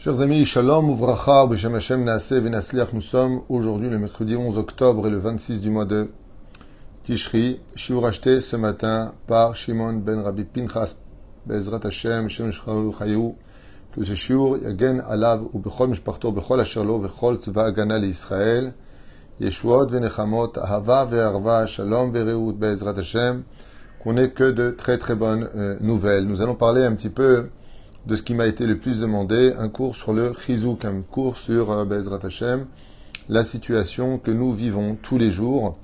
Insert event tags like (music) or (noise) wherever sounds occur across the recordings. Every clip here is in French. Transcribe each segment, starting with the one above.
Chers amis, Shalom, Uvracha, B'Shem Hashem, Naaseh, Venasliach, nous sommes aujourd'hui le mercredi 11 octobre et le 26 du mois de Tishri. Shiur acheté ce matin par Shimon ben Rabbi Pinchas, Bezrat Hashem, Shem Chayu, que ce shiur yagen alav ou bechol mishparto, bechol asherlo, bechol tzva agana Israël, Yeshuot venechamot, ahava ve'arva, shalom ve'reut, Bezrat Hashem, qu'on n'ait que de très très bonnes euh, nouvelles. Nous allons parler un petit peu de ce qui m'a été le plus demandé, un cours sur le Chizouk, un cours sur euh, Bezrat Hashem, la situation que nous vivons tous les jours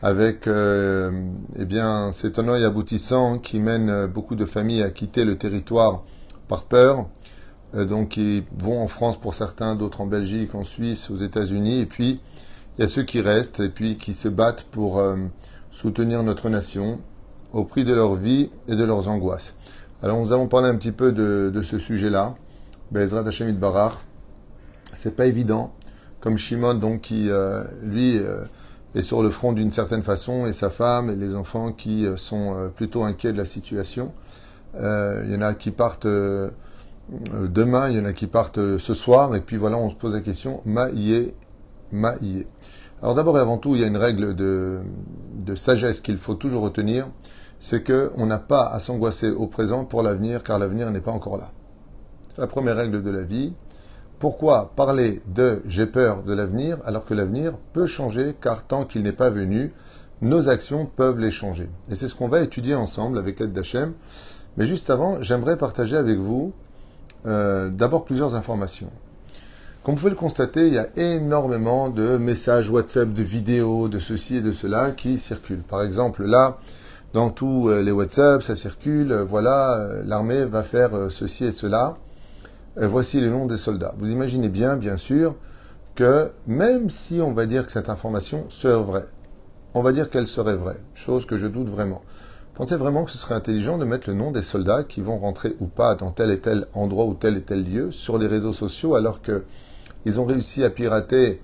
avec euh, eh bien, cet honneur aboutissant qui mène euh, beaucoup de familles à quitter le territoire par peur. Euh, donc ils vont en France pour certains, d'autres en Belgique, en Suisse, aux États-Unis. Et puis il y a ceux qui restent et puis qui se battent pour soutenir notre nation au prix de leur vie et de leurs angoisses. Alors nous allons parler un petit peu de, ce sujet-là. Bezrat Hashem Barar. C'est pas évident. Comme Shimon, donc, qui, euh, lui, euh, est sur le front d'une certaine façon, et sa femme et les enfants qui euh, sont plutôt inquiets de la situation. Il y en a qui partent demain, il y en a qui partent ce soir, et puis voilà, on se pose la question, maïe, maïe. Alors d'abord et avant tout, il y a une règle de sagesse qu'il faut toujours retenir c'est qu'on n'a pas à s'angoisser au présent pour l'avenir, car l'avenir n'est pas encore là. C'est la première règle de la vie. Pourquoi parler de j'ai peur de l'avenir alors que l'avenir peut changer, car tant qu'il n'est pas venu, nos actions peuvent les changer. Et c'est ce qu'on va étudier ensemble avec l'aide d'Hachem. Mais juste avant, j'aimerais partager avec vous euh, d'abord plusieurs informations. Comme vous pouvez le constater, il y a énormément de messages WhatsApp, de vidéos, de ceci et de cela qui circulent. Par exemple, là, dans tous les WhatsApp, ça circule, voilà, l'armée va faire ceci et cela. Voici les noms des soldats. Vous imaginez bien, bien sûr, que même si on va dire que cette information serait vraie, on va dire qu'elle serait vraie, chose que je doute vraiment. Pensez vraiment que ce serait intelligent de mettre le nom des soldats qui vont rentrer ou pas dans tel et tel endroit ou tel et tel lieu sur les réseaux sociaux alors que ils ont réussi à pirater,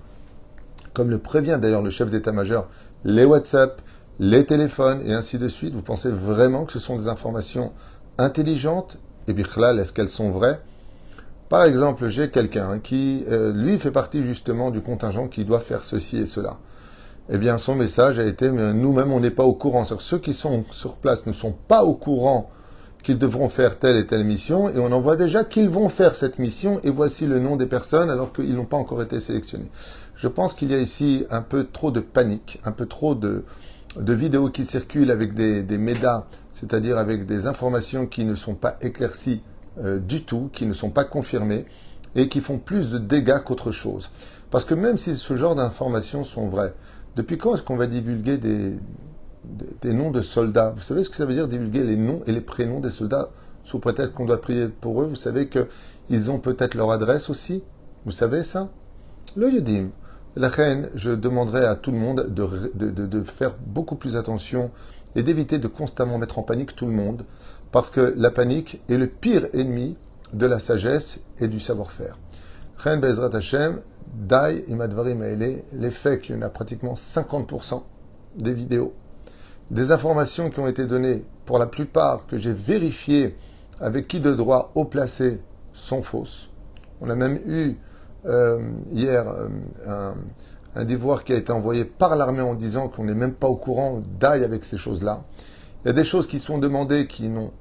comme le prévient d'ailleurs le chef d'état-major, les WhatsApp, les téléphones et ainsi de suite, vous pensez vraiment que ce sont des informations intelligentes? Et là, est-ce qu'elles sont vraies? Par exemple, j'ai quelqu'un qui, euh, lui, fait partie justement du contingent qui doit faire ceci et cela. Eh bien, son message a été, nous-mêmes, on n'est pas au courant. Ceux qui sont sur place ne sont pas au courant qu'ils devront faire telle et telle mission, et on en voit déjà qu'ils vont faire cette mission, et voici le nom des personnes alors qu'ils n'ont pas encore été sélectionnés. Je pense qu'il y a ici un peu trop de panique, un peu trop de, de vidéos qui circulent avec des, des c'est-à-dire avec des informations qui ne sont pas éclaircies euh, du tout, qui ne sont pas confirmées et qui font plus de dégâts qu'autre chose. Parce que même si ce genre d'informations sont vraies, depuis quand est-ce qu'on va divulguer des, des, noms de soldats? Vous savez ce que ça veut dire divulguer les noms et les prénoms des soldats sous prétexte qu'on doit prier pour eux? Vous savez qu'ils ont peut-être leur adresse aussi? Vous savez ça? Le Yodim. La reine, je demanderai à tout le monde de, de, de, faire beaucoup plus attention et d'éviter de constamment mettre en panique tout le monde, parce que la panique est le pire ennemi de la sagesse et du savoir-faire. Reine Bezrat Hashem, Dai Imadvari Maele, les faits qu'il y en a pratiquement 50% des vidéos, des informations qui ont été données, pour la plupart que j'ai vérifiées avec qui de droit haut placé, sont fausses. On a même eu euh, hier euh, un, un, qui a été envoyé par l'armée en disant qu'on n'est même pas au courant d'aille avec ces choses-là. Il y a des choses qui sont demandées qui n'ont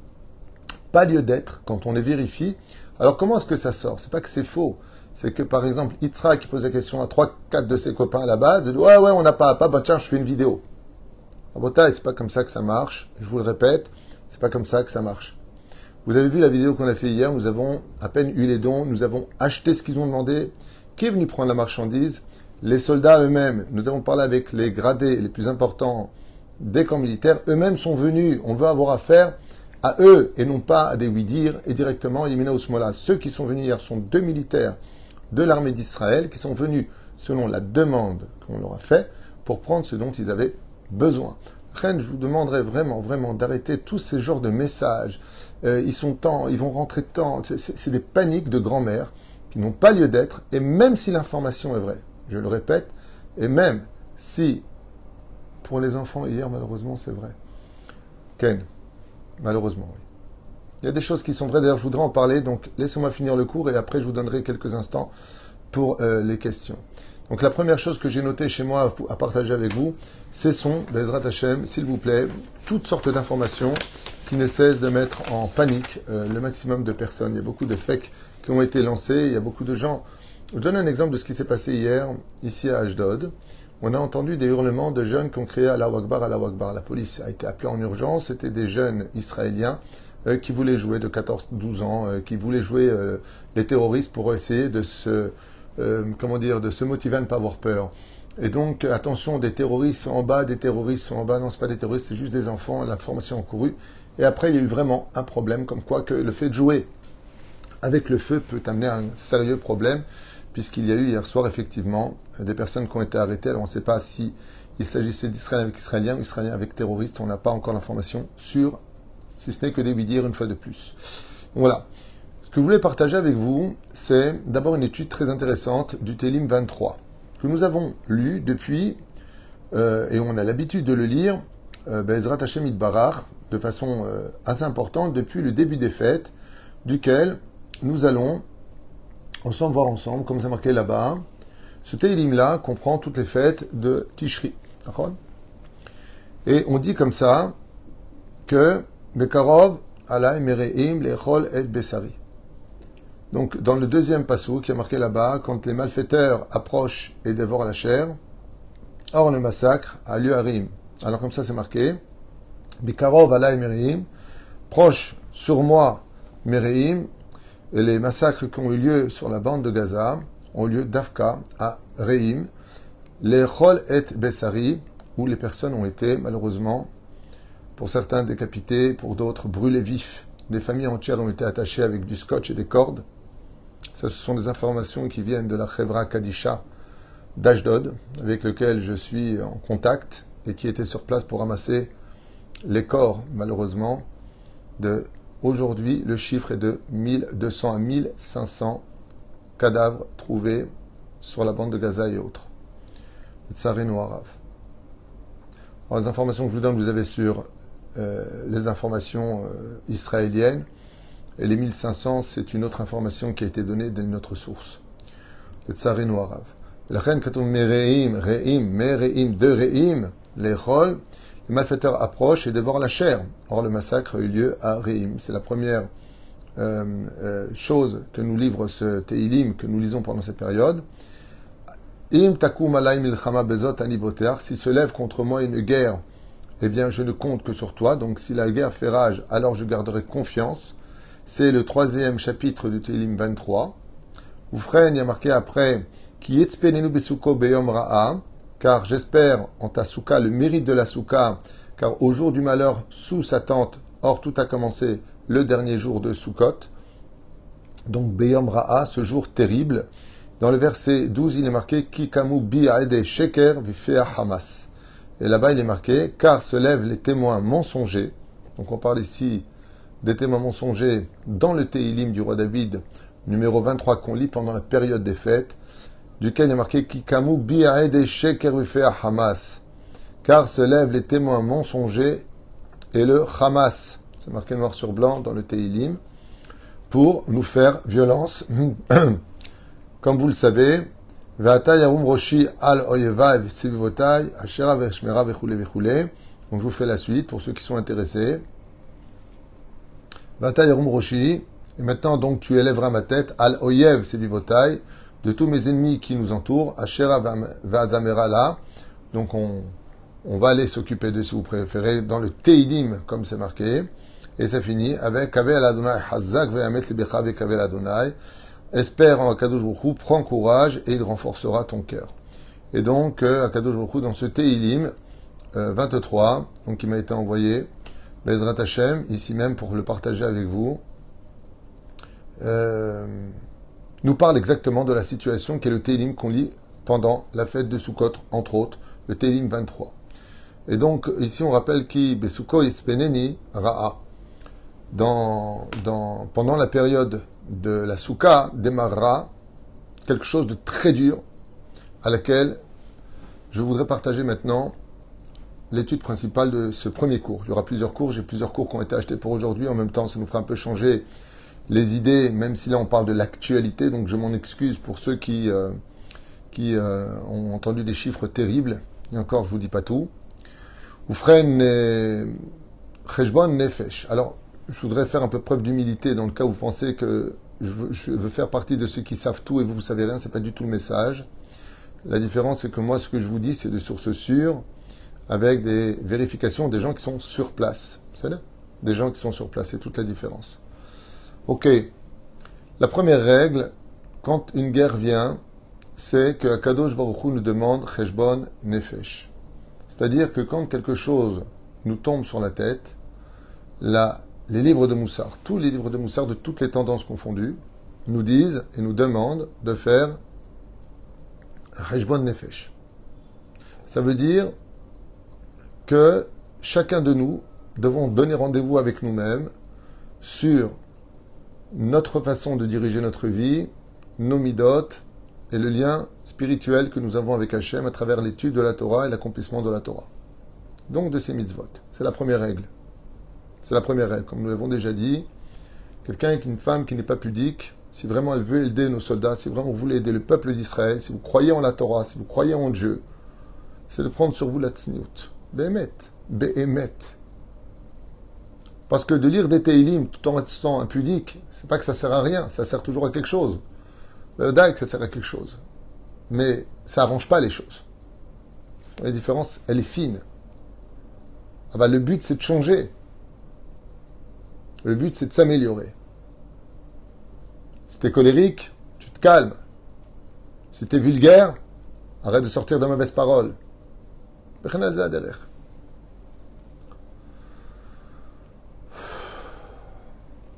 pas lieu d'être quand on les vérifie. Alors comment est-ce que ça sort? C'est pas que c'est faux. C'est que par exemple, Itra qui pose la question à 3-4 de ses copains à la base, il dit Ouais, ouais, on n'a pas, pas, bah tiens, je fais une vidéo. Abota, c'est pas comme ça que ça marche. Je vous le répète, c'est pas comme ça que ça marche. Vous avez vu la vidéo qu'on a fait hier, nous avons à peine eu les dons, nous avons acheté ce qu'ils ont demandé. Qui est venu prendre la marchandise? Les soldats eux-mêmes. Nous avons parlé avec les gradés les plus importants des camps militaires. Eux-mêmes sont venus. On veut avoir affaire à eux et non pas à des oui-dire et directement Yemina Ousmola. Ceux qui sont venus hier sont deux militaires de l'armée d'Israël qui sont venus selon la demande qu'on leur a fait pour prendre ce dont ils avaient besoin. Reine, je vous demanderai vraiment, vraiment d'arrêter tous ces genres de messages. Euh, ils sont temps, ils vont rentrer temps. C'est des paniques de grand-mère qui n'ont pas lieu d'être. Et même si l'information est vraie, je le répète, et même si pour les enfants hier, malheureusement, c'est vrai. Ken, malheureusement, oui. Il y a des choses qui sont vraies, d'ailleurs je voudrais en parler, donc laissez-moi finir le cours et après je vous donnerai quelques instants pour euh, les questions. Donc la première chose que j'ai notée chez moi à, partager avec vous, ce sont, Bezrat Hashem, s'il vous plaît, toutes sortes d'informations qui ne cessent de mettre en panique euh, le maximum de personnes. Il y a beaucoup de fakes qui ont été lancés, il y a beaucoup de gens. Je vous donne un exemple de ce qui s'est passé hier, ici à Ashdod. On a entendu des hurlements de jeunes qui ont crié à la Wakbar, à la Wakbar. La police a été appelée en urgence. C'était des jeunes israéliens euh, qui voulaient jouer de 14-12 ans, euh, qui voulaient jouer les terroristes pour essayer de se, comment dire, de se motiver à ne pas avoir peur. Et donc, attention, des terroristes en bas, des terroristes en bas. Non, c'est pas des terroristes, c'est juste des enfants. L'information a couru. Et après, il y a eu vraiment un problème, comme quoi que le fait de jouer avec le feu peut amener un sérieux problème puisqu'il y a eu hier soir effectivement des personnes qui ont été arrêtées. Alors on ne sait pas si il s'agissait d'Israéliens avec Israéliens ou Israéliens avec terroristes. On n'a pas encore l'information sur, si ce n'est que des dire une fois de plus. Voilà. Ce que je voulais partager avec vous, c'est d'abord une étude très intéressante du Télim 23 que nous avons lu depuis, euh, et on a l'habitude de le lire, euh, Bezrat Hashem de façon euh, assez importante depuis le début des fêtes, duquel nous allons ensemble voir ensemble, comme c'est marqué là-bas. Ce Teilim-là comprend toutes les fêtes de Tishri. Et on dit comme ça que Bekarov alay mereim lechol et besari. Donc, dans le deuxième passou qui est marqué là-bas, quand les malfaiteurs approchent et dévorent la chair, or le massacre a lieu à Rim. Alors, comme ça, c'est marqué, Bekarov alay mereim, proche sur moi, mereim, et les massacres qui ont eu lieu sur la bande de Gaza ont eu lieu d'Afka à Reim, les Chol et Bessari, où les personnes ont été malheureusement, pour certains décapités, pour d'autres brûlés vifs. Des familles entières ont été attachées avec du scotch et des cordes. Ça, ce sont des informations qui viennent de la Chevra Kadisha d'Ashdod, avec lequel je suis en contact et qui était sur place pour ramasser les corps, malheureusement, de Aujourd'hui, le chiffre est de 1200 à 1500 cadavres trouvés sur la bande de Gaza et autres. Alors, les informations que je vous donne, vous avez sur euh, les informations euh, israéliennes. Et les 1500, c'est une autre information qui a été donnée d'une autre source. Le Tsarinu Arav. La reine Mereim, Reim, Mereim, de Reim, les rôles les malfaiteurs approchent et dévorent la chair. Or, le massacre a eu lieu à Reim. C'est la première euh, euh, chose que nous livre ce Teilim que nous lisons pendant cette période. Im takum bezot Si se lève contre moi une guerre, eh bien, je ne compte que sur toi. Donc, si la guerre fait rage, alors je garderai confiance. C'est le troisième chapitre du Teilim 23. Oufren, y a marqué après, car j'espère en ta souka le mérite de la souka, car au jour du malheur, sous sa tente, or tout a commencé le dernier jour de Sukkot, donc Beyom ce jour terrible. Dans le verset 12, il est marqué Kikamu bi'aede sheker vifea Hamas. Et là-bas, il est marqué Car se lèvent les témoins mensongers. Donc on parle ici des témoins mensongers dans le Teilim du roi David, numéro 23 qu'on lit pendant la période des fêtes duquel il est marqué Kikamu à Hamas. Car se lèvent les témoins mensongers et le Hamas. C'est marqué noir sur blanc dans le Teilim. Pour nous faire violence. (clears throat) Comme vous le savez, donc je vous fais la suite pour ceux qui sont intéressés. Roshi. Et maintenant donc tu élèveras ma tête al oyev sevivotai de tous mes ennemis qui nous entourent, Ashera Vazamera là. Donc on, on va aller s'occuper de si vous préférez dans le Teilim, comme c'est marqué. Et c'est fini avec Kavel Adonai Hazak Ve'ames Libecha Kavel Adonai. Espère en Akadosh prends courage et il renforcera ton cœur. Et donc, euh, Akadosh dans ce Teilim 23, euh, donc qui m'a été envoyé, Bezrat Hashem, ici même pour le partager avec vous. Euh, nous parle exactement de la situation qu'est le Télim qu'on lit pendant la fête de Sukkot, entre autres, le Télim 23. Et donc, ici, on rappelle qui Besuko Yitzpeneni Ra'a. Pendant la période de la Souka démarrera quelque chose de très dur à laquelle je voudrais partager maintenant l'étude principale de ce premier cours. Il y aura plusieurs cours, j'ai plusieurs cours qui ont été achetés pour aujourd'hui. En même temps, ça nous fera un peu changer les idées, même si là on parle de l'actualité, donc je m'en excuse pour ceux qui, euh, qui euh, ont entendu des chiffres terribles. Et encore, je vous dis pas tout. Oufren Cheshbon Nefesh. Alors, je voudrais faire un peu preuve d'humilité dans le cas où vous pensez que je veux, je veux, faire partie de ceux qui savent tout et vous, vous savez rien, c'est pas du tout le message. La différence, c'est que moi, ce que je vous dis, c'est de sources sûres, avec des vérifications des gens qui sont sur place. C'est là Des gens qui sont sur place, c'est toute la différence. Ok. La première règle, quand une guerre vient, c'est que Kadosh Baruch nous demande Cheshbon Nefesh. C'est-à-dire que quand quelque chose nous tombe sur la tête, les livres de Moussard, tous les livres de Moussard de toutes les tendances confondues, nous disent et nous demandent de faire Cheshbon Nefesh. Ça veut dire que chacun de nous devons donner rendez-vous avec nous-mêmes sur notre façon de diriger notre vie, nos midotes et le lien spirituel que nous avons avec Hachem à travers l'étude de la Torah et l'accomplissement de la Torah. Donc de ces mitzvot. C'est la première règle. C'est la première règle. Comme nous l'avons déjà dit, quelqu'un avec une femme qui n'est pas pudique, si vraiment elle veut aider nos soldats, si vraiment vous voulez aider le peuple d'Israël, si vous croyez en la Torah, si vous croyez en Dieu, c'est de prendre sur vous la tsniout. Behemet. Behemet. Parce que de lire des Teilim tout en restant impudique, c'est pas que ça sert à rien, ça sert toujours à quelque chose. Le que ça sert à quelque chose. Mais ça arrange pas les choses. La différence, elle est fine. Ah bah, le but, c'est de changer. Le but, c'est de s'améliorer. Si t'es colérique, tu te calmes. Si t'es vulgaire, arrête de sortir de mauvaises paroles.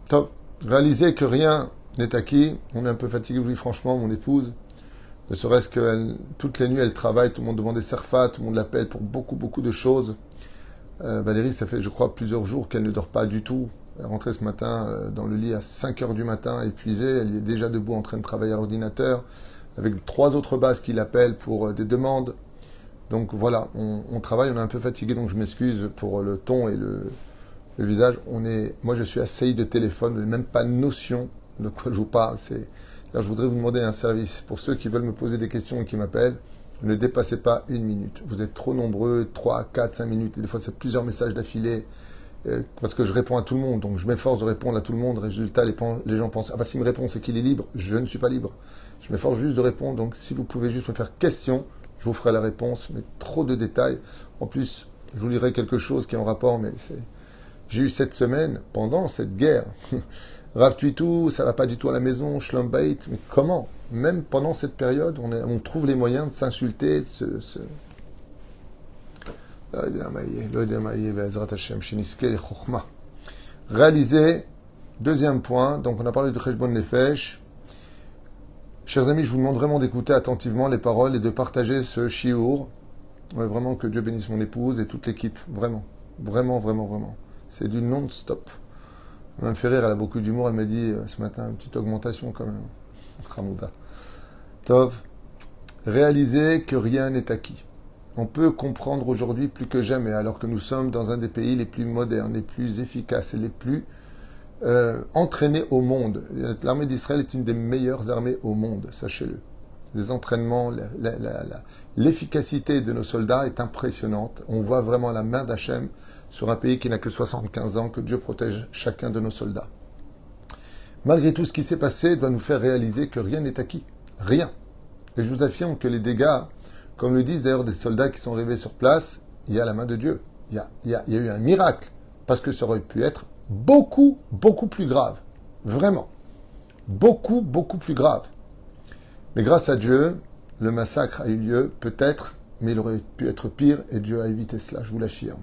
Top. Réaliser que rien n'est acquis. On est un peu fatigué, oui, franchement, mon épouse. Ne serait-ce que toutes les nuits, elle travaille. Tout le monde demande des serfats, tout le monde l'appelle pour beaucoup, beaucoup de choses. Euh, Valérie, ça fait, je crois, plusieurs jours qu'elle ne dort pas du tout. Elle est rentrée ce matin euh, dans le lit à 5 heures du matin, épuisée. Elle est déjà debout en train de travailler à l'ordinateur, avec trois autres bases qui l'appellent pour euh, des demandes. Donc voilà, on, travaille, on est un peu fatigué, donc je m'excuse pour le ton et le, visage. On est, moi, je suis assailli de téléphone, je n'ai même pas notion de quoi je vous parle. C'est, je voudrais vous demander un service. Pour ceux qui veulent me poser des questions et qui m'appellent, ne dépassez pas une minute. Vous êtes trop nombreux, 3, 4, 5 minutes. Et des fois, c'est plusieurs messages d'affilée. Euh, parce que je réponds à tout le monde, donc je m'efforce de répondre à tout le monde. Résultat, les, les gens pensent, ah bah s'il me répond, c'est qu'il est libre. Je ne suis pas libre. Je m'efforce juste de répondre, donc si vous pouvez juste me faire question, je vous ferai la réponse, mais trop de détails. En plus, je vous lirai quelque chose qui est en rapport, mais c'est... J'ai eu cette semaine, pendant cette guerre, (laughs) Rav tout, ça va pas du tout à la maison, Schlumbait, mais comment? Même pendant cette période, on, trouve les moyens de s'insulter, de se, se Réaliser, deuxième point, donc on a parlé de Cheshbon Nefesh. Chers amis, je vous demande vraiment d'écouter attentivement les paroles et de partager ce chiour. vraiment que Dieu bénisse mon épouse et toute l'équipe. Vraiment. Vraiment, vraiment, vraiment. C'est du non-stop. Fait rire, elle a beaucoup d'humour. Elle m'a dit euh, ce matin, une petite augmentation quand même. (laughs) Ramouda. Tov. Réaliser que rien n'est acquis on peut comprendre aujourd'hui plus que jamais, alors que nous sommes dans un des pays les plus modernes, les plus efficaces et les plus euh, au monde. L'armée d'Israël est une des meilleures armées au monde, sachez-le. Des entraînements, l'efficacité de nos soldats est impressionnante. On voit vraiment la main d'Hachem sur un pays qui n'a que 75 ans, que Dieu protège chacun de nos soldats. Malgré tout ce qui s'est passé, doit nous faire réaliser que rien n'est acquis. Rien. Et je vous affirme que les dégâts comme le disent d'ailleurs des soldats qui sont arrivés sur place, il y a la main de Dieu. Il y a, il y a, eu un miracle. Parce que ça aurait pu être beaucoup, beaucoup plus grave. Vraiment. Beaucoup, beaucoup plus grave. Mais grâce à Dieu, le massacre a eu lieu, peut-être, mais il aurait pu être pire et Dieu a évité cela, je vous l'affirme.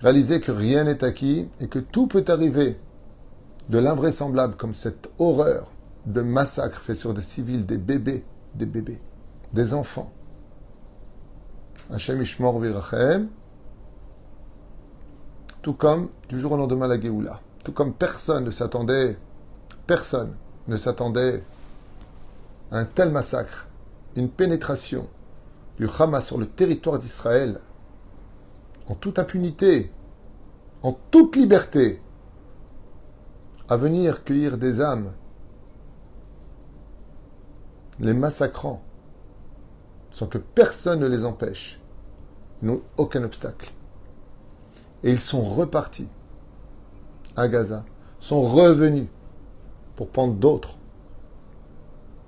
Réalisez que rien n'est acquis et que tout peut arriver de l'invraisemblable comme cette horreur de massacre fait sur des civils, des bébés, des bébés, des enfants, Hachem Ishmor Virachem, tout comme du jour au lendemain la Géoula. Tout comme personne ne s'attendait, personne ne s'attendait à un tel massacre, une pénétration du Hamas sur le territoire d'Israël en toute impunité, en toute liberté, à venir cueillir des âmes, les massacrant, sans que personne ne les empêche. Ils n'ont aucun obstacle. Et ils sont repartis à Gaza, sont revenus pour prendre d'autres.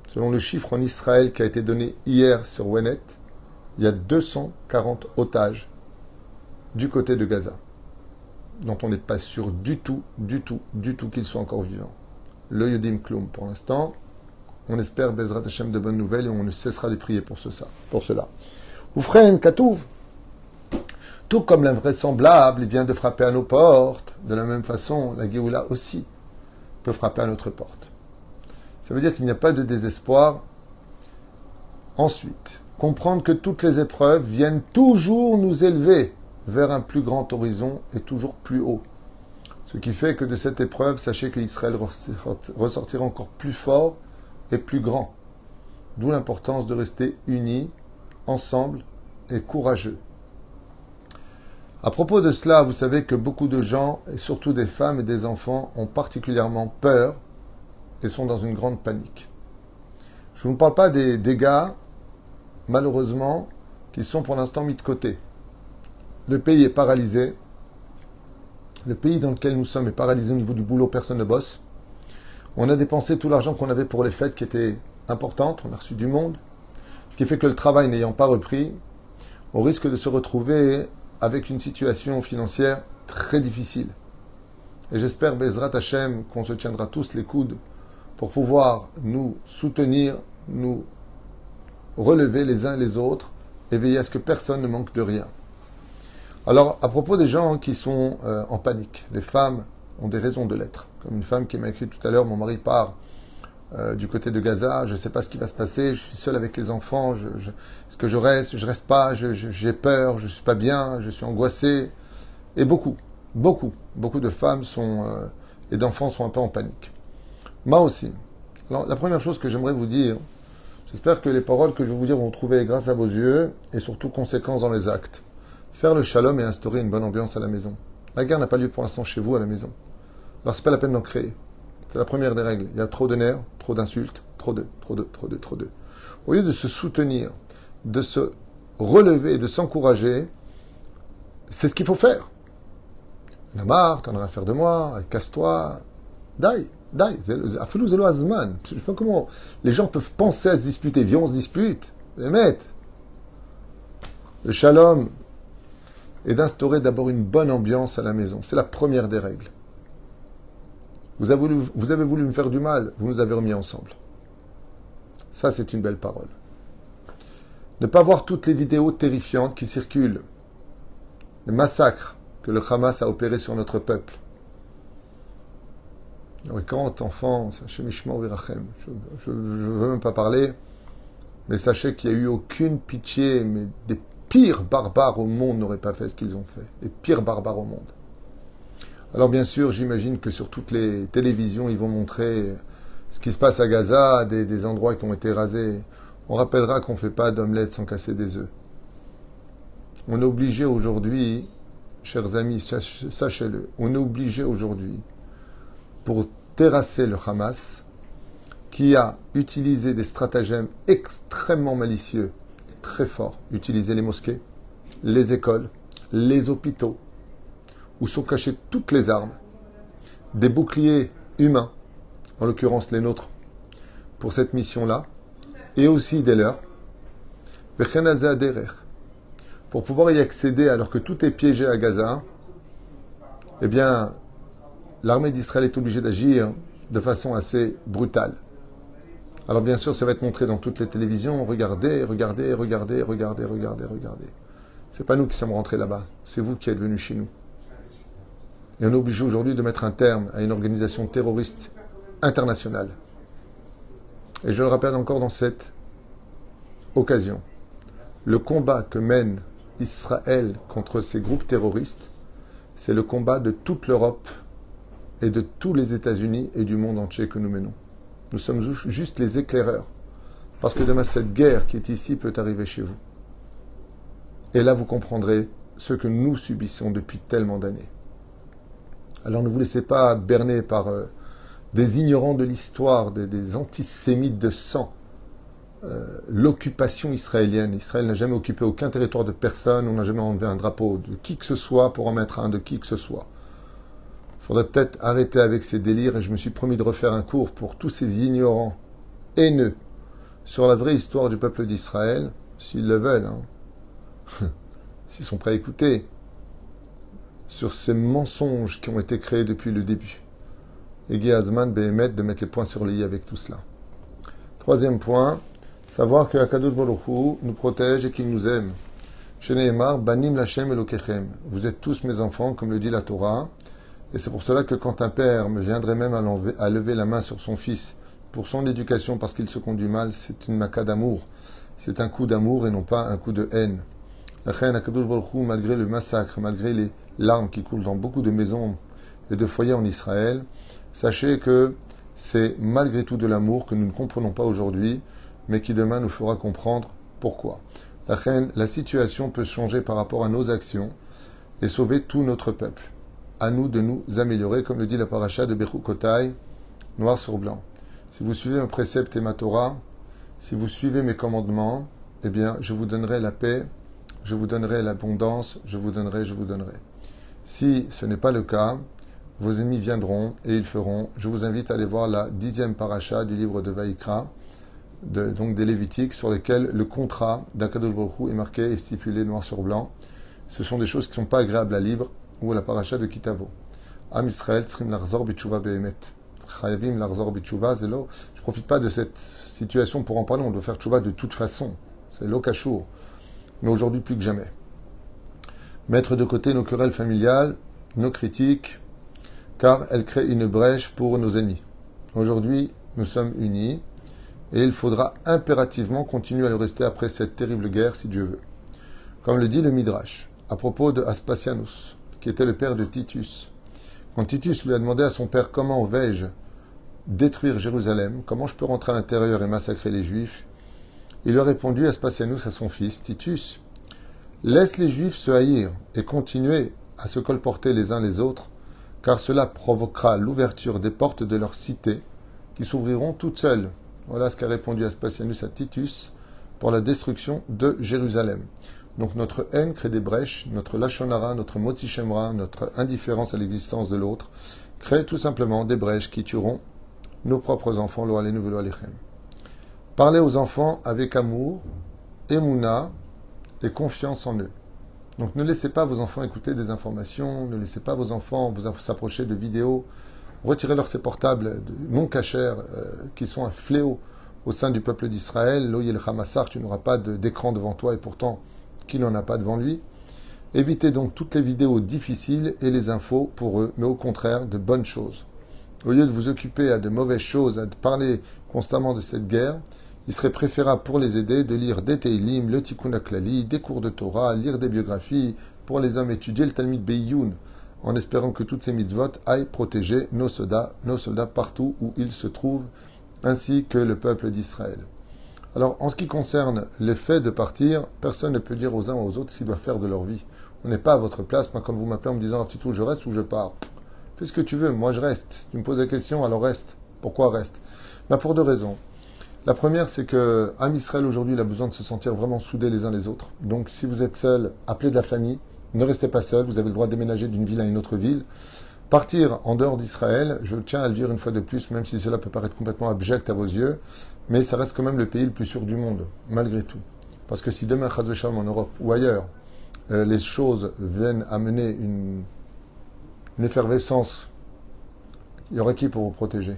Selon le chiffre en Israël qui a été donné hier sur Wenet, il y a 240 otages du côté de Gaza, dont on n'est pas sûr du tout, du tout, du tout qu'ils soient encore vivants. Le Yodim Klum, pour l'instant, on espère Bezrat Hashem de bonnes nouvelles et on ne cessera de prier pour, ce, pour cela. Oufren Katouv, tout comme l'invraisemblable, vient de frapper à nos portes. De la même façon, la Géoula aussi peut frapper à notre porte. Ça veut dire qu'il n'y a pas de désespoir. Ensuite, comprendre que toutes les épreuves viennent toujours nous élever vers un plus grand horizon et toujours plus haut. Ce qui fait que de cette épreuve, sachez qu'Israël ressortira encore plus fort et plus grand. D'où l'importance de rester unis, ensemble et courageux. À propos de cela, vous savez que beaucoup de gens, et surtout des femmes et des enfants, ont particulièrement peur et sont dans une grande panique. Je ne vous parle pas des dégâts, malheureusement, qui sont pour l'instant mis de côté. Le pays est paralysé. Le pays dans lequel nous sommes est paralysé au niveau du boulot, personne ne bosse. On a dépensé tout l'argent qu'on avait pour les fêtes qui étaient importantes, on a reçu du monde, ce qui fait que le travail n'ayant pas repris, on risque de se retrouver avec une situation financière très difficile. Et j'espère, Bezrat Hashem, qu'on se tiendra tous les coudes pour pouvoir nous soutenir, nous relever les uns les autres et veiller à ce que personne ne manque de rien. Alors, à propos des gens qui sont euh, en panique, les femmes ont des raisons de l'être. Comme une femme qui m'a écrit tout à l'heure, mon mari part euh, du côté de Gaza, je ne sais pas ce qui va se passer, je suis seul avec les enfants, je, est-ce que je reste, je reste pas, j'ai peur, je ne suis pas bien, je suis angoissé. Et beaucoup, beaucoup, beaucoup de femmes sont, euh, et d'enfants sont un peu en panique. Moi aussi. Alors, la première chose que j'aimerais vous dire, j'espère que les paroles que je vais vous dire vont trouver grâce à vos yeux et surtout conséquences dans les actes. Faire le shalom et instaurer une bonne ambiance à la maison. La guerre n'a pas lieu pour l'instant chez vous à la maison. Alors c'est pas la peine d'en créer. C'est la première des règles. Il y a trop de nerfs, trop d'insultes, trop de, trop de, trop de, trop de. Au lieu de se soutenir, de se relever, de s'encourager, c'est ce qu'il faut faire. La marre, t'en as rien à faire de moi, casse-toi. Dai, dai, afilou zelo azman. Je sais pas comment les gens peuvent penser à se disputer. Viens, on se dispute. Le shalom, et d'instaurer d'abord une bonne ambiance à la maison. C'est la première des règles. Vous avez, voulu, me faire du mal, vous nous avez remis ensemble. Ça, c'est une belle parole. Ne pas voir toutes les vidéos terrifiantes qui circulent, les massacres que le Hamas a opérés sur notre peuple. quand enfant, je ne veux même pas parler, mais sachez qu'il n'y a eu aucune pitié, mais des pires barbares au monde n'auraient pas fait ce qu'ils ont fait. Les pires barbares au monde. Alors bien sûr, j'imagine que sur toutes les télévisions, ils vont montrer ce qui se passe à Gaza, des, endroits qui ont été rasés. On rappellera qu'on ne fait pas d'omelette sans casser des œufs. On est obligé aujourd'hui, chers amis, sachez-le, on est obligé aujourd'hui, pour terrasser le Hamas, qui a utilisé des stratagèmes extrêmement malicieux, très fort, utiliser les mosquées, les écoles, les hôpitaux, où sont cachées toutes les armes, des boucliers humains, en l'occurrence les nôtres, pour cette mission-là, et aussi des leurs, pour pouvoir y accéder alors que tout est piégé à Gaza, eh bien, l'armée d'Israël est obligée d'agir de façon assez brutale. Alors bien sûr, ça va être montré dans toutes les télévisions. Regardez, regardez, regardez, regardez, regardez, regardez. C'est pas nous qui sommes rentrés là-bas. C'est vous qui êtes venus chez nous. Et on est obligé aujourd'hui de mettre un terme à une organisation terroriste internationale. Et je le rappelle encore dans cette occasion. Le combat que mène Israël contre ces groupes terroristes, c'est le combat de toute l'Europe et de tous les États-Unis et du monde entier que nous menons. Nous sommes juste les éclaireurs. Parce que demain, cette guerre qui est ici peut arriver chez vous. Et là, vous comprendrez ce que nous subissons depuis tellement d'années. Alors ne vous laissez pas berner par euh, des ignorants de l'histoire, des, antisémites de sang. Euh, l'occupation israélienne. Israël n'a jamais occupé aucun territoire de personne, on n'a jamais enlevé un drapeau de qui que ce soit pour en mettre un de qui que ce soit. Il faudrait peut-être arrêter avec ces délires et je me suis promis de refaire un cours pour tous ces ignorants haineux sur la vraie histoire du peuple d'Israël, s'ils le veulent, hein. (laughs) s'ils sont prêts à écouter, sur ces mensonges qui ont été créés depuis le début. Et Azman Behemet de mettre les points sur les i avec tout cela. Troisième point, savoir que Akadosh Baruch nous protège et qu'il nous aime. Sheneemar, Banim Lachem Elokechem. Vous êtes tous mes enfants, comme le dit la Torah. Et c'est pour cela que quand un père me viendrait même à, lever la main sur son fils pour son éducation parce qu'il se conduit mal, c'est une maca d'amour. C'est un coup d'amour et non pas un coup de haine. La reine Akadosh Baruch malgré le massacre, malgré les larmes qui coulent dans beaucoup de maisons et de foyers en Israël, sachez que c'est malgré tout de l'amour que nous ne comprenons pas aujourd'hui, mais qui demain nous fera comprendre pourquoi. La reine, la situation peut changer par rapport à nos actions et sauver tout notre peuple. À nous de nous améliorer, comme le dit la paracha de Bechukotai, noir sur blanc. Si vous suivez un précepte et ma Torah, si vous suivez mes commandements, eh bien, je vous donnerai la paix, je vous donnerai l'abondance, je vous donnerai, je vous donnerai. Si ce n'est pas le cas, vos ennemis viendront et ils feront. Je vous invite à aller voir la dixième paracha du livre de Vaïkra, donc des Lévitiques, sur lesquels le contrat d'Akadosh Baruch est marqué et stipulé noir sur blanc. Ce sont des choses qui ne sont pas agréables à lire, ou la paracha de Kitavo. Am Israël, Tzrim Larzor Bichuva Behemet. Je profite pas de cette situation pour en parler. On doit faire tchouva de toute façon. C'est l'okachour. Mais aujourd'hui, plus que jamais. Mettre de côté nos querelles familiales, nos critiques, car elles créent une brèche pour nos ennemis. Aujourd'hui, nous sommes unis et il faudra impérativement continuer à le rester après cette terrible guerre, si Dieu veut. Comme le dit le Midrash, à propos de Aspasianus, qui était le père de Titus. Quand Titus lui a demandé à son père comment vais-je détruire Jérusalem, comment je peux rentrer à l'intérieur et massacrer les Juifs, il a répondu Aspasianus à son fils Titus Laisse les Juifs se haïr et continuer à se colporter les uns les autres, car cela provoquera l'ouverture des portes de leur cité qui s'ouvriront toutes seules. Voilà ce qu'a répondu Aspasianus à Titus pour la destruction de Jérusalem. Donc notre haine crée des brèches, notre lachonara, notre motichemra, notre indifférence à l'existence de l'autre, crée tout simplement des brèches qui tueront nos propres enfants, lo nouvelles alechem. Parlez aux enfants avec amour, émouna et confiance en eux. Donc ne laissez pas vos enfants écouter des informations, ne laissez pas vos enfants vous s'approcher de vidéos, retirez-leur ces portables non cachers euh, qui sont un fléau au sein du peuple d'Israël. Loyel Hamassar, tu n'auras pas d'écran devant toi et pourtant qui n'en a pas devant lui. Évitez donc toutes les vidéos difficiles et les infos pour eux, mais au contraire de bonnes choses. Au lieu de vous occuper à de mauvaises choses, à parler constamment de cette guerre, il serait préférable pour les aider de lire des Teilim, le Tikkun Aklali, des cours de Torah, lire des biographies, pour les hommes étudier le Talmud Beiyun, en espérant que toutes ces mitzvot aillent protéger nos soldats, nos soldats partout où ils se trouvent, ainsi que le peuple d'Israël. Alors, en ce qui concerne le fait de partir, personne ne peut dire aux uns ou aux autres ce qu'ils doivent faire de leur vie. On n'est pas à votre place. Moi, quand vous m'appelez en me disant, tout, je reste ou je pars. Fais ce que tu veux. Moi, je reste. Tu me poses la question, alors reste. Pourquoi reste? Ben, Pour deux raisons. La première, c'est que Am Israël aujourd'hui, il a besoin de se sentir vraiment soudés les uns les autres. Donc, si vous êtes seul, appelez de la famille. Ne restez pas seul. Vous avez le droit de déménager d'une ville à une autre ville. Partir en dehors d'Israël, je tiens à le dire une fois de plus, même si cela peut paraître complètement abject à vos yeux, mais ça reste quand même le pays le plus sûr du monde, malgré tout. Parce que si demain, en Europe ou ailleurs, euh, les choses viennent amener une, une effervescence, il y aura qui pour vous protéger?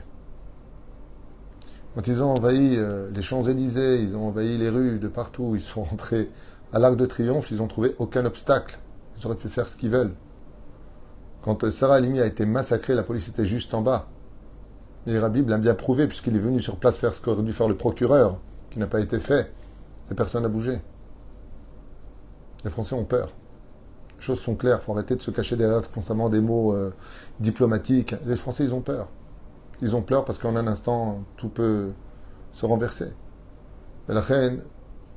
Quand ils ont envahi euh, les Champs-Élysées, ils ont envahi les rues de partout, ils sont rentrés à l'Arc de Triomphe, ils n'ont trouvé aucun obstacle. Ils auraient pu faire ce qu'ils veulent. Quand euh, Sarah Halimi a été massacrée, la police était juste en bas. Et Rabbi l'a bien prouvé, puisqu'il est venu sur place faire ce qu'aurait dû faire le procureur, qui n'a pas été fait. Et personne n'a bougé. Les Français ont peur. Les choses sont claires. Il faut arrêter de se cacher derrière constamment des mots euh, diplomatiques. Les Français, ils ont peur. Ils ont peur parce qu'en un instant, tout peut se renverser. La reine,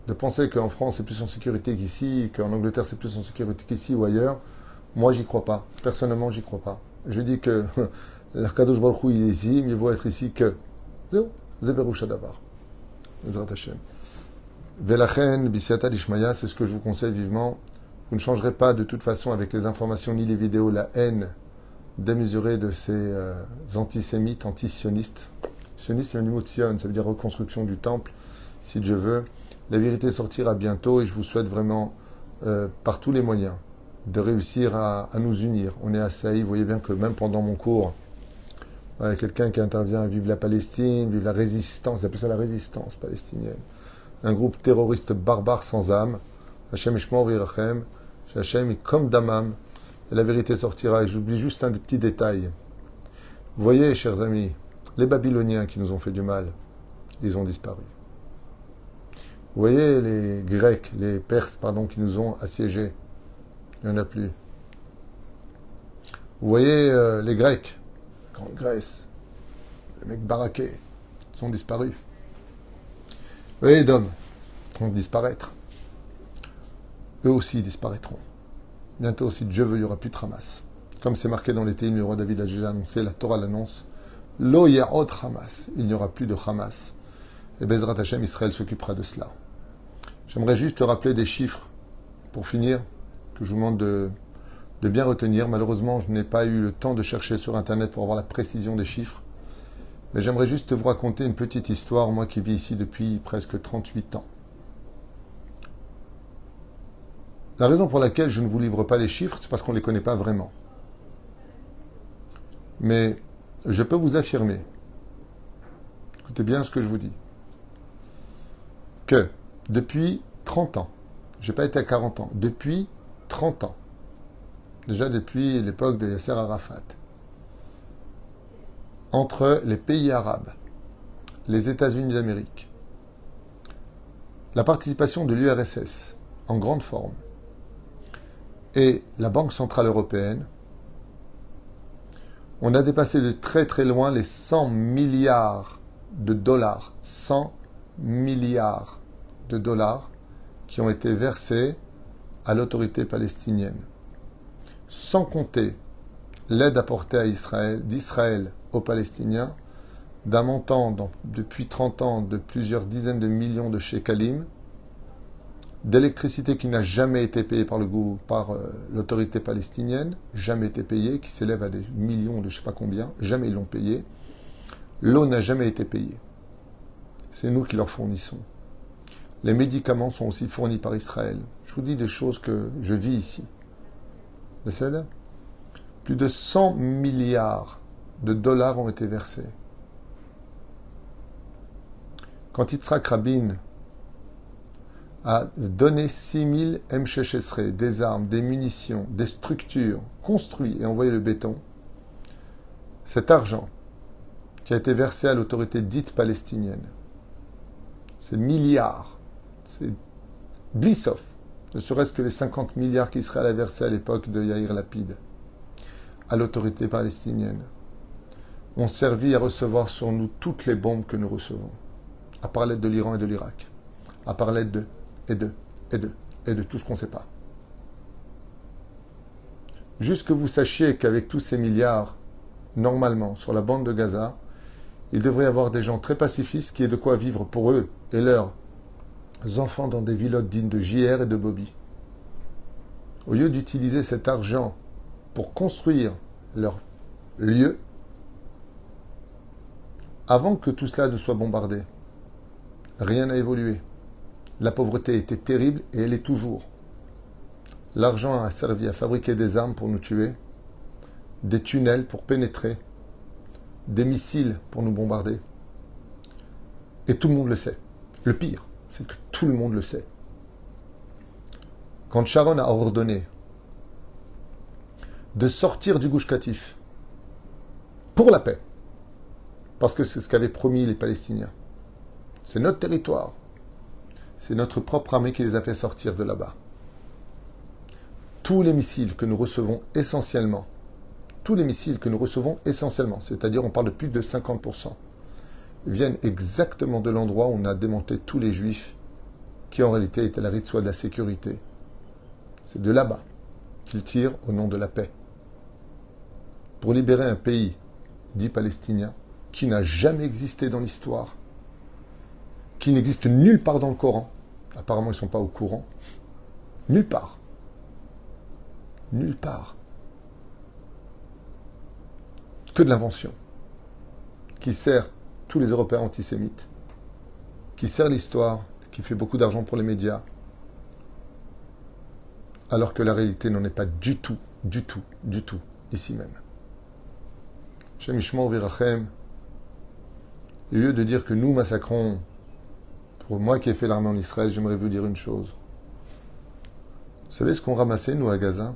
de penser qu'en France c'est plus en sécurité qu'ici, qu'en Angleterre c'est plus en sécurité qu'ici ou ailleurs, moi j'y crois pas. Personnellement, j'y crois pas. Je dis que (laughs) l'Arkadosh Baruch il est ici, mieux vaut être ici que. Zeberoucha Davar. Velachen, Dishmaya, c'est ce que je vous conseille vivement. Vous ne changerez pas de toute façon avec les informations ni les vidéos la haine démesurée de ces euh, antisémites, antisionistes. Sioniste, c'est un mot de Sion, ça veut dire reconstruction du temple, si Dieu veut. La vérité sortira bientôt et je vous souhaite vraiment, euh, par tous les moyens, de réussir à, nous unir. On est assaillis, vous voyez bien que même pendant mon cours, a quelqu'un qui intervient, vive la Palestine, vive la résistance, appelle ça la résistance palestinienne. Un groupe terroriste barbare sans âme. Hachem Ishmor Virachem. Hachem comme Damam. Et la vérité sortira. Et j'oublie juste un petit détail. Vous voyez, chers amis, les Babyloniens qui nous ont fait du mal, ils ont disparu. Vous voyez les Grecs, les Perses, pardon, qui nous ont assiégés. Il n'y en a plus. Vous voyez euh, les Grecs, Grande Grèce, les mecs baraqués, sont disparus. Vous voyez les Dômes vont disparaître. Eux aussi disparaîtront. Bientôt, si Dieu veut, il n'y aura plus de Hamas. Comme c'est marqué dans témoins, le roi David a déjà annoncé, la Torah l'annonce. Lo Ya'od Hamas. Il n'y aura plus de Hamas. Et Bezrat Hashem, Israël s'occupera de cela. J'aimerais juste rappeler des chiffres pour finir, que je vous demande de, de bien retenir. Malheureusement, je n'ai pas eu le temps de chercher sur Internet pour avoir la précision des chiffres. Mais j'aimerais juste vous raconter une petite histoire, moi qui vis ici depuis presque 38 ans. La raison pour laquelle je ne vous livre pas les chiffres, c'est parce qu'on ne les connaît pas vraiment. Mais je peux vous affirmer, écoutez bien ce que je vous dis, que depuis 30 ans, je n'ai pas été à 40 ans, depuis 30 ans, déjà depuis l'époque de Yasser Arafat, entre les pays arabes, les États-Unis d'Amérique, la participation de l'URSS en grande forme et la Banque Centrale Européenne, on a dépassé de très très loin les 100 milliards de dollars, 100 milliards de dollars qui ont été versés à l'autorité palestinienne. Sans compter l'aide apportée à Israël, d'Israël aux Palestiniens, d'un montant depuis 30 ans de plusieurs dizaines de millions de shekalim, d'électricité qui n'a jamais été payée par le par euh, l'autorité palestinienne, jamais été payée, qui s'élève à des millions de je sais pas combien, jamais ils l'ont payé. L'eau n'a jamais été payée. C'est nous qui leur fournissons. Les médicaments sont aussi fournis par Israël. Je vous dis des choses que je vis ici. Plus de 100 milliards de dollars ont été versés. Quand Yitzhak Rabin a donné 6000 M. des armes, des munitions, des structures, construit et envoyé le béton, cet argent qui a été versé à l'autorité dite palestinienne, ces milliards, c'est Blissov, ne serait-ce que les 50 milliards qu'Israël a versés à l'époque de Yair Lapid à l'autorité palestinienne, ont servi à recevoir sur nous toutes les bombes que nous recevons, à part l'aide de l'Iran et de l'Irak, à part l'aide de, et de, et de, et de tout ce qu'on ne sait pas. Juste que vous sachiez qu'avec tous ces milliards, normalement, sur la bande de Gaza, il devrait y avoir des gens très pacifistes qui aient de quoi vivre pour eux et leurs enfants dans des villottes dignes de JR et de Bobby. Au lieu d'utiliser cet argent pour construire leur lieu, avant que tout cela ne soit bombardé, rien n'a évolué. La pauvreté était terrible et elle est toujours. L'argent a servi à fabriquer des armes pour nous tuer, des tunnels pour pénétrer, des missiles pour nous bombarder. Et tout le monde le sait. Le pire, c'est que tout le monde le sait. Quand Sharon a ordonné de sortir du Gouche Katif pour la paix, parce que c'est ce qu'avaient promis les Palestiniens, c'est notre territoire, c'est notre propre armée qui les a fait sortir de là-bas. Tous les missiles que nous recevons essentiellement, tous les missiles que nous recevons essentiellement, c'est-à-dire on parle de plus de 50%, viennent exactement de l'endroit où on a démonté tous les juifs qui en réalité à la soit de la sécurité. C'est de là-bas qu'il tire au nom de la paix. Pour libérer un pays dit palestinien qui n'a jamais existé dans l'histoire, qui n'existe nulle part dans le Coran. Apparemment, ils ne sont pas au courant. Nulle part. Nulle part. Que de l'invention. Qui sert tous les Européens antisémites. Qui sert l'histoire. Qui fait beaucoup d'argent pour les médias. Alors que la réalité n'en est pas du tout, du tout, du tout, ici même. Shemishmor Virachem. Au lieu de dire que nous massacrons pour moi qui ai fait l'armée en Israël, j'aimerais vous dire une chose. Vous savez ce qu'on ramassait, nous, à Gaza?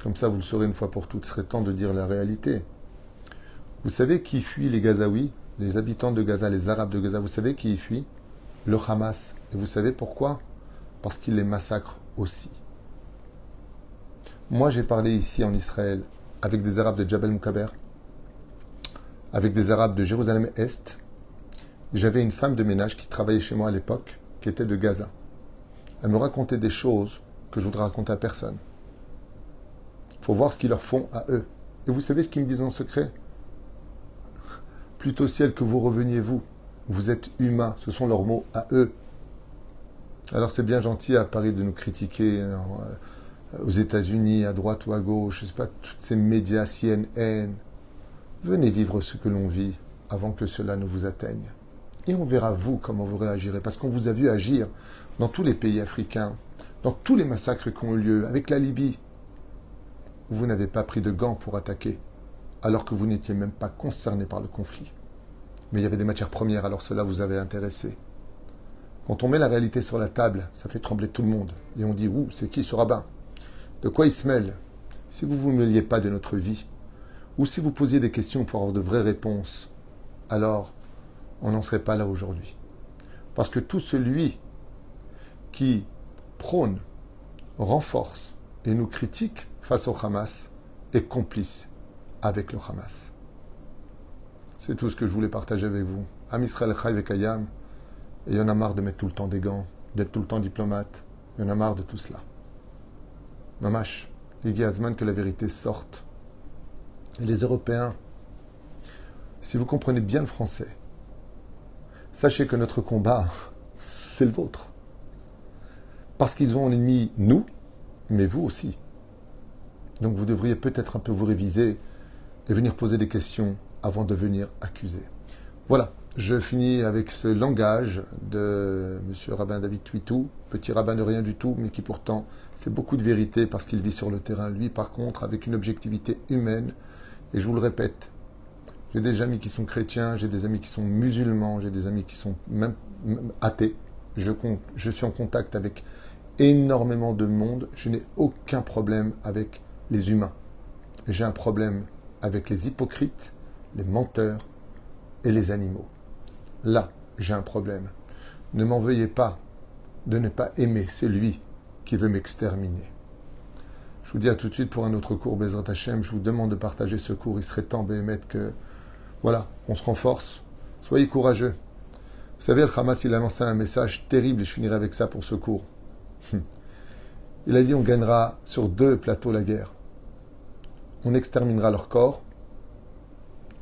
Comme ça, vous le saurez une fois pour toutes. Serait temps de dire la réalité. Vous savez qui fuit les Gazaouis, les habitants de Gaza, les Arabes de Gaza? Vous savez qui y fuit? Le Hamas. Et vous savez pourquoi? Parce qu'il les massacre aussi. Moi, j'ai parlé ici en Israël avec des Arabes de Jabal Mukaber, avec des Arabes de Jérusalem-Est, j'avais une femme de ménage qui travaillait chez moi à l'époque, qui était de Gaza. Elle me racontait des choses que je voudrais raconter à personne. Il faut voir ce qu'ils leur font à eux. Et vous savez ce qu'ils me disent en secret? Plutôt ciel que vous reveniez vous. Vous êtes humain, ce sont leurs mots à eux. Alors c'est bien gentil à Paris de nous critiquer euh, aux États-Unis, à droite ou à gauche, je sais pas, toutes ces médias CNN. Venez vivre ce que l'on vit avant que cela ne vous atteigne. Et on verra vous comment vous réagirez. Parce qu'on vous a vu agir dans tous les pays africains, dans tous les massacres qui ont eu lieu, avec la Libye. Vous n'avez pas pris de gants pour attaquer, alors que vous n'étiez même pas concerné par le conflit. Mais il y avait des matières premières, alors cela vous avait intéressé. Quand on met la réalité sur la table, ça fait trembler tout le monde. Et on dit, ouh, c'est qui ce rabbin? De quoi il se mêle? Si vous ne vous mêliez pas de notre vie, ou si vous posiez des questions pour avoir de vraies réponses, alors on n'en serait pas là aujourd'hui. Parce que tout celui qui prône, renforce et nous critique face au Hamas est complice avec le Hamas. C'est tout ce que je voulais partager avec vous. Am Israël Chai Kayam, et il y en a marre de mettre tout le temps des gants, d'être tout le temps diplomate. Il y en a marre de tout cela. Mamash, il Azman que la vérité sorte. Et les Européens, si vous comprenez bien le français, Sachez que notre combat, (laughs) c'est le vôtre. Parce qu'ils ont en ennemi nous, mais vous aussi. Donc vous devriez peut-être un peu vous réviser et venir poser des questions avant de venir accuser. Voilà, je finis avec ce langage de M. Rabbin David Tuitou, petit rabbin de rien du tout, mais qui pourtant, c'est beaucoup de vérité parce qu'il vit sur le terrain. Lui, par contre, avec une objectivité humaine, et je vous le répète, j'ai des amis qui sont chrétiens, j'ai des amis qui sont musulmans, j'ai des amis qui sont même, athées. Je, suis en contact avec énormément de monde. Je n'ai aucun problème avec les humains. J'ai un problème avec les hypocrites, les menteurs et les animaux. Là, j'ai un problème. Ne m'en veuillez pas de ne pas aimer celui qui veut m'exterminer. Je vous dis à tout de suite pour un autre cours, Bezrat Hashem. Je vous demande de partager ce cours. Il serait temps, Béhémet, que voilà, on se renforce. Soyez courageux. Vous savez, le Hamas, il a lancé un message terrible, et je finirai avec ça pour ce cours. (laughs) Il a dit on gagnera sur deux plateaux la guerre. On exterminera leur corps.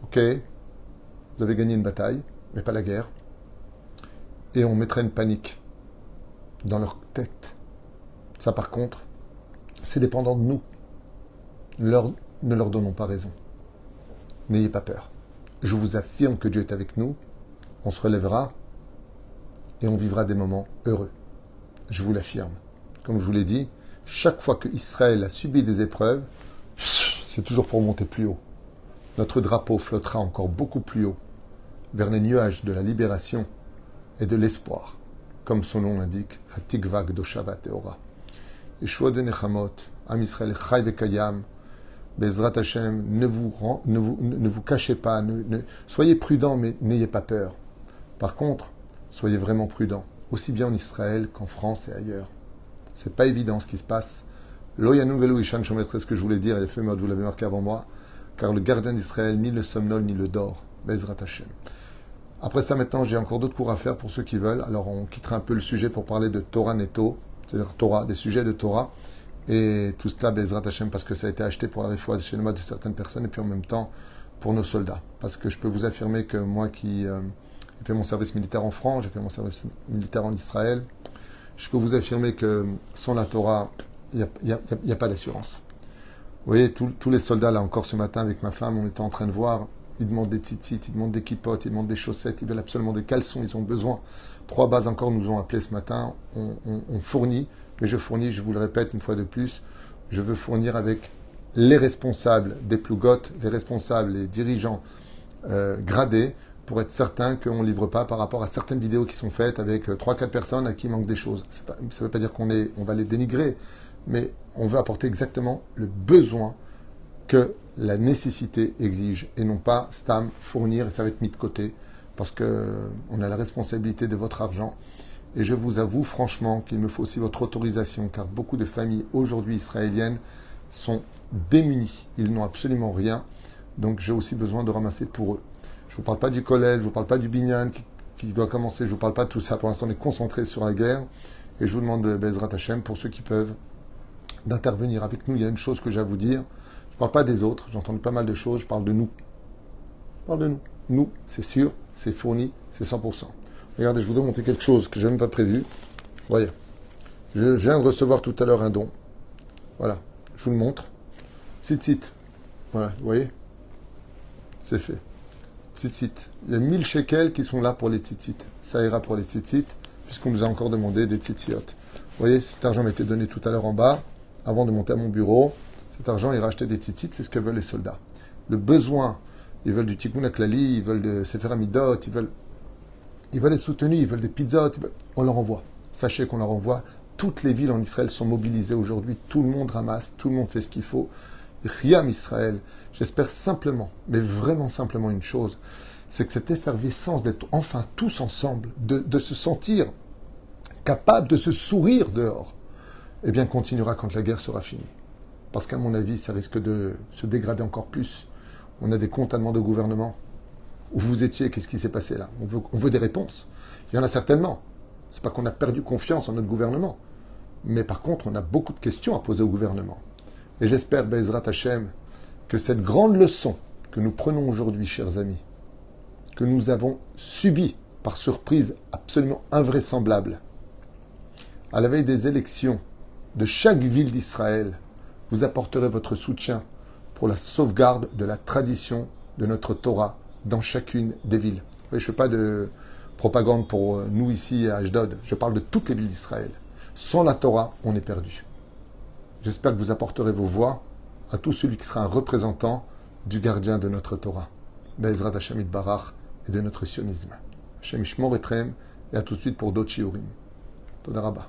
Ok, vous avez gagné une bataille, mais pas la guerre. Et on mettrait une panique dans leur tête. Ça, par contre, c'est dépendant de nous. ne leur donnons pas raison. N'ayez pas peur. Je vous affirme que Dieu est avec nous. On se relèvera et on vivra des moments heureux. Je vous l'affirme. Comme je vous l'ai dit, chaque fois que Israël a subi des épreuves, c'est toujours pour monter plus haut. Notre drapeau flottera encore beaucoup plus haut vers les nuages de la libération et de l'espoir, comme son nom l'indique, Hatikvag Doshavat Teora. Yeshua de Nechamot, Am Bezrat Hashem, ne vous, ne vous, ne vous cachez pas, ne, soyez prudents, mais n'ayez pas peur. Par contre, soyez vraiment prudents, aussi bien en Israël qu'en France et ailleurs. C'est pas évident ce qui se passe. Loyanou Velu Ishan c'est ce que je voulais dire, et mode, vous l'avez marqué avant moi, car le gardien d'Israël ni le somnole ni le dort. Bezrat Hashem. Après ça, maintenant, j'ai encore d'autres cours à faire pour ceux qui veulent. Alors, on quittera un peu le sujet pour parler de Torah Netto, c'est-à-dire Torah, des sujets de Torah. Et tout cela, Bezrat Hashem, parce que ça a été acheté pour la réfoua de de certaines personnes, et puis en même temps pour nos soldats. Parce que je peux vous affirmer que moi qui euh, ai fait mon service militaire en France, j'ai fait mon service militaire en Israël, je peux vous affirmer que sans la Torah, il n'y a, pas d'assurance. Vous voyez, tous les soldats, là encore ce matin avec ma femme, on était en train de voir, ils demandent des tzitzit, ils demandent des kipotes, ils demandent des chaussettes, ils veulent absolument des caleçons, ils ont besoin. Trois bases encore nous ont appelé ce matin, on fournit mais je fournis, je vous le répète une fois de plus, je veux fournir avec les responsables des plougottes, les responsables, les dirigeants euh, gradés, pour être certain qu'on ne livre pas par rapport à certaines vidéos qui sont faites avec 3-4 euh, personnes à qui manque des choses. ça ne veut pas dire qu'on on va les dénigrer, mais on veut apporter exactement le besoin que la nécessité exige et non pas stam fournir et ça va être mis de côté parce qu'on a la responsabilité de votre argent et je vous avoue franchement qu'il me faut aussi votre autorisation, car beaucoup de familles aujourd'hui israéliennes sont démunies. Ils n'ont absolument rien. Donc j'ai aussi besoin de ramasser pour eux. Je ne vous parle pas du collège, je ne vous parle pas du binyan qui, doit commencer, je ne vous parle pas de tout ça. Pour l'instant, on est concentré sur la guerre. Et je vous demande de Bezrat Hashem, pour ceux qui peuvent, d'intervenir avec nous. Il y a une chose que j'ai à vous dire. Je ne parle pas des autres, j'ai entendu pas mal de choses, je parle de nous. Je parle de nous. Nous, c'est sûr, c'est fourni, c'est 100%. Regardez, je vous montrer quelque chose que je n'ai même pas prévu. Voyez. Je viens de recevoir tout à l'heure un don. Voilà. Je vous le montre. Tzitzit. Voilà, vous voyez C'est fait. Tzitzit. Il y a 1000 shekels qui sont là pour les tzitzit. Ça ira pour les tzitzit, puisqu'on nous a encore demandé des tzitzit. Vous voyez, cet argent m'a été donné tout à l'heure en bas, avant de monter à mon bureau. Cet argent ira acheter des tzitzit, c'est ce que veulent les soldats. Le besoin, ils veulent du tikkun aklali, ils veulent de sefer amidot, ils veulent ils veulent être soutenus, ils veulent des pizzas, on leur envoie. Sachez qu'on leur envoie. Toutes les villes en Israël sont mobilisées aujourd'hui. Tout le monde ramasse, tout le monde fait ce qu'il faut. Riam Israël, j'espère simplement, mais vraiment simplement une chose, c'est que cette effervescence d'être enfin tous ensemble, de, se sentir capable de se sourire dehors, eh bien continuera quand la guerre sera finie. Parce qu'à mon avis, ça risque de se dégrader encore plus. On a des comptes au gouvernement où vous étiez, qu'est-ce qui s'est passé là? On veut, des réponses. Il y en a certainement. C'est pas qu'on a perdu confiance en notre gouvernement. Mais par contre, on a beaucoup de questions à poser au gouvernement. Et j'espère, Bezrat Hashem, que cette grande leçon que nous prenons aujourd'hui, chers amis, que nous avons subie par surprise absolument invraisemblable, à la veille des élections de chaque ville d'Israël, vous apporterez votre soutien pour la sauvegarde de la tradition de notre Torah dans chacune des villes. Je ne fais pas de propagande pour euh, nous ici à Ashdod, je parle de toutes les villes d'Israël. Sans la Torah, on est perdu. J'espère que vous apporterez vos voix à tout celui qui sera un représentant du gardien de notre Torah, Bezrat Hashem Barach et de notre sionisme. Hashem Ishmor Etrem, et à tout de suite pour d'autres shiurim. Todarabah.